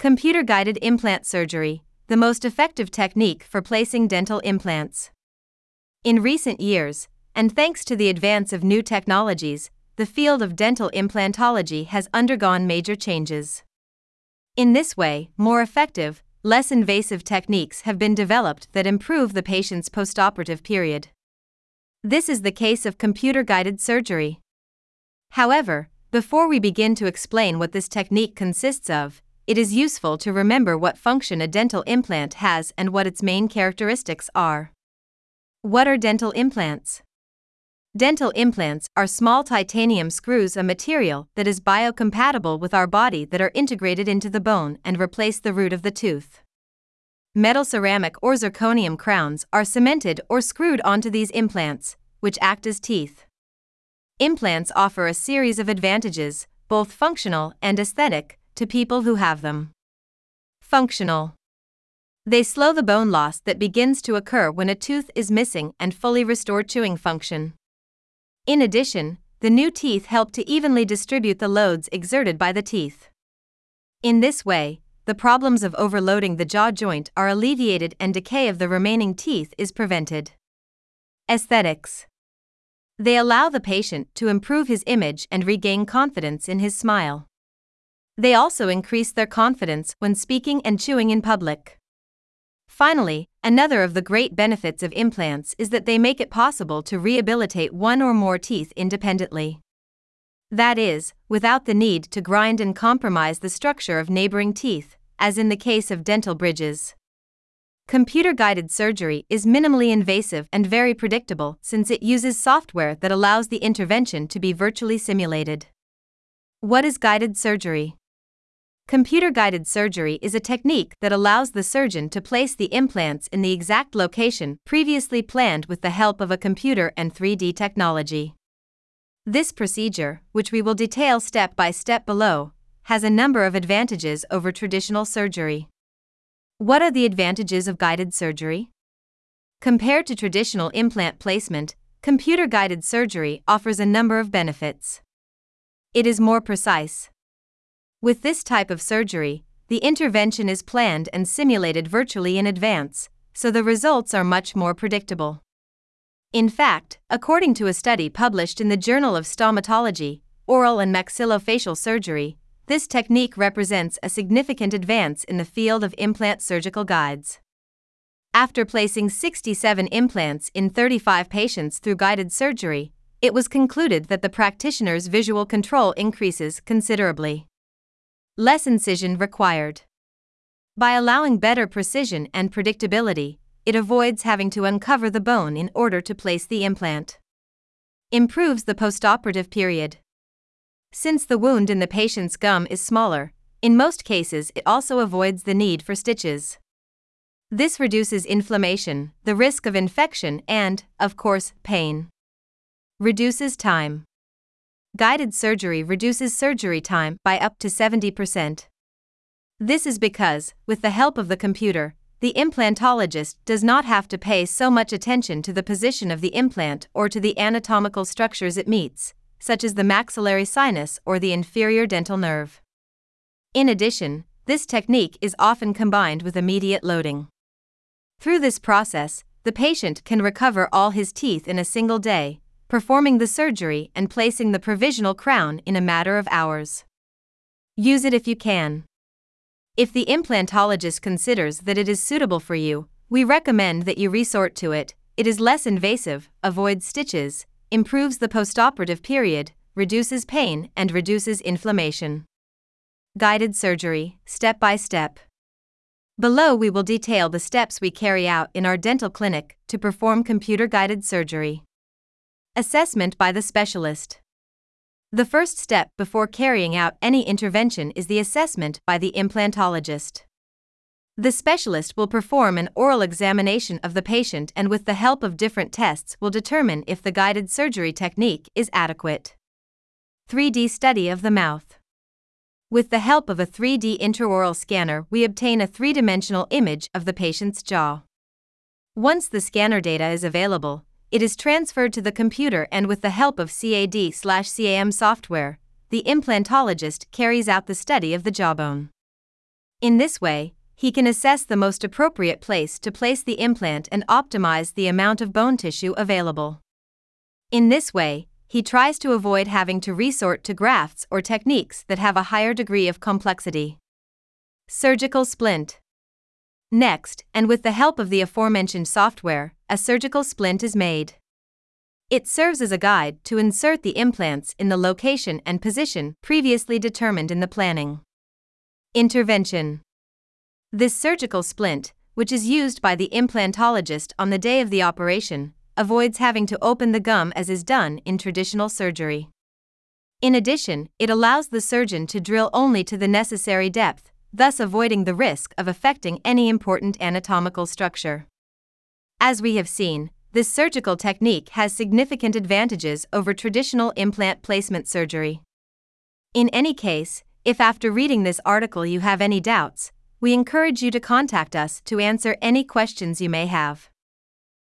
Computer guided implant surgery, the most effective technique for placing dental implants. In recent years, and thanks to the advance of new technologies, the field of dental implantology has undergone major changes. In this way, more effective, less invasive techniques have been developed that improve the patient's postoperative period. This is the case of computer guided surgery. However, before we begin to explain what this technique consists of, it is useful to remember what function a dental implant has and what its main characteristics are. What are dental implants? Dental implants are small titanium screws, a material that is biocompatible with our body that are integrated into the bone and replace the root of the tooth. Metal ceramic or zirconium crowns are cemented or screwed onto these implants, which act as teeth. Implants offer a series of advantages, both functional and aesthetic, to people who have them. Functional. They slow the bone loss that begins to occur when a tooth is missing and fully restore chewing function. In addition, the new teeth help to evenly distribute the loads exerted by the teeth. In this way, the problems of overloading the jaw joint are alleviated and decay of the remaining teeth is prevented. Aesthetics. They allow the patient to improve his image and regain confidence in his smile. They also increase their confidence when speaking and chewing in public. Finally, another of the great benefits of implants is that they make it possible to rehabilitate one or more teeth independently. That is, without the need to grind and compromise the structure of neighboring teeth, as in the case of dental bridges. Computer guided surgery is minimally invasive and very predictable since it uses software that allows the intervention to be virtually simulated. What is guided surgery? Computer guided surgery is a technique that allows the surgeon to place the implants in the exact location previously planned with the help of a computer and 3D technology. This procedure, which we will detail step by step below, has a number of advantages over traditional surgery. What are the advantages of guided surgery? Compared to traditional implant placement, computer guided surgery offers a number of benefits. It is more precise. With this type of surgery, the intervention is planned and simulated virtually in advance, so the results are much more predictable. In fact, according to a study published in the Journal of Stomatology, Oral and Maxillofacial Surgery, this technique represents a significant advance in the field of implant surgical guides. After placing 67 implants in 35 patients through guided surgery, it was concluded that the practitioner's visual control increases considerably. Less incision required. By allowing better precision and predictability, it avoids having to uncover the bone in order to place the implant. Improves the postoperative period. Since the wound in the patient's gum is smaller, in most cases it also avoids the need for stitches. This reduces inflammation, the risk of infection, and, of course, pain. Reduces time. Guided surgery reduces surgery time by up to 70%. This is because, with the help of the computer, the implantologist does not have to pay so much attention to the position of the implant or to the anatomical structures it meets, such as the maxillary sinus or the inferior dental nerve. In addition, this technique is often combined with immediate loading. Through this process, the patient can recover all his teeth in a single day, performing the surgery and placing the provisional crown in a matter of hours. Use it if you can. If the implantologist considers that it is suitable for you, we recommend that you resort to it. It is less invasive, avoids stitches, improves the postoperative period, reduces pain, and reduces inflammation. Guided surgery, step by step. Below, we will detail the steps we carry out in our dental clinic to perform computer guided surgery. Assessment by the specialist. The first step before carrying out any intervention is the assessment by the implantologist. The specialist will perform an oral examination of the patient and, with the help of different tests, will determine if the guided surgery technique is adequate. 3D study of the mouth. With the help of a 3D intraoral scanner, we obtain a three dimensional image of the patient's jaw. Once the scanner data is available, it is transferred to the computer and with the help of CAD/CAM software, the implantologist carries out the study of the jawbone. In this way, he can assess the most appropriate place to place the implant and optimize the amount of bone tissue available. In this way, he tries to avoid having to resort to grafts or techniques that have a higher degree of complexity. Surgical splint. Next, and with the help of the aforementioned software, a surgical splint is made. It serves as a guide to insert the implants in the location and position previously determined in the planning. Intervention This surgical splint, which is used by the implantologist on the day of the operation, avoids having to open the gum as is done in traditional surgery. In addition, it allows the surgeon to drill only to the necessary depth, thus avoiding the risk of affecting any important anatomical structure. As we have seen, this surgical technique has significant advantages over traditional implant placement surgery. In any case, if after reading this article you have any doubts, we encourage you to contact us to answer any questions you may have.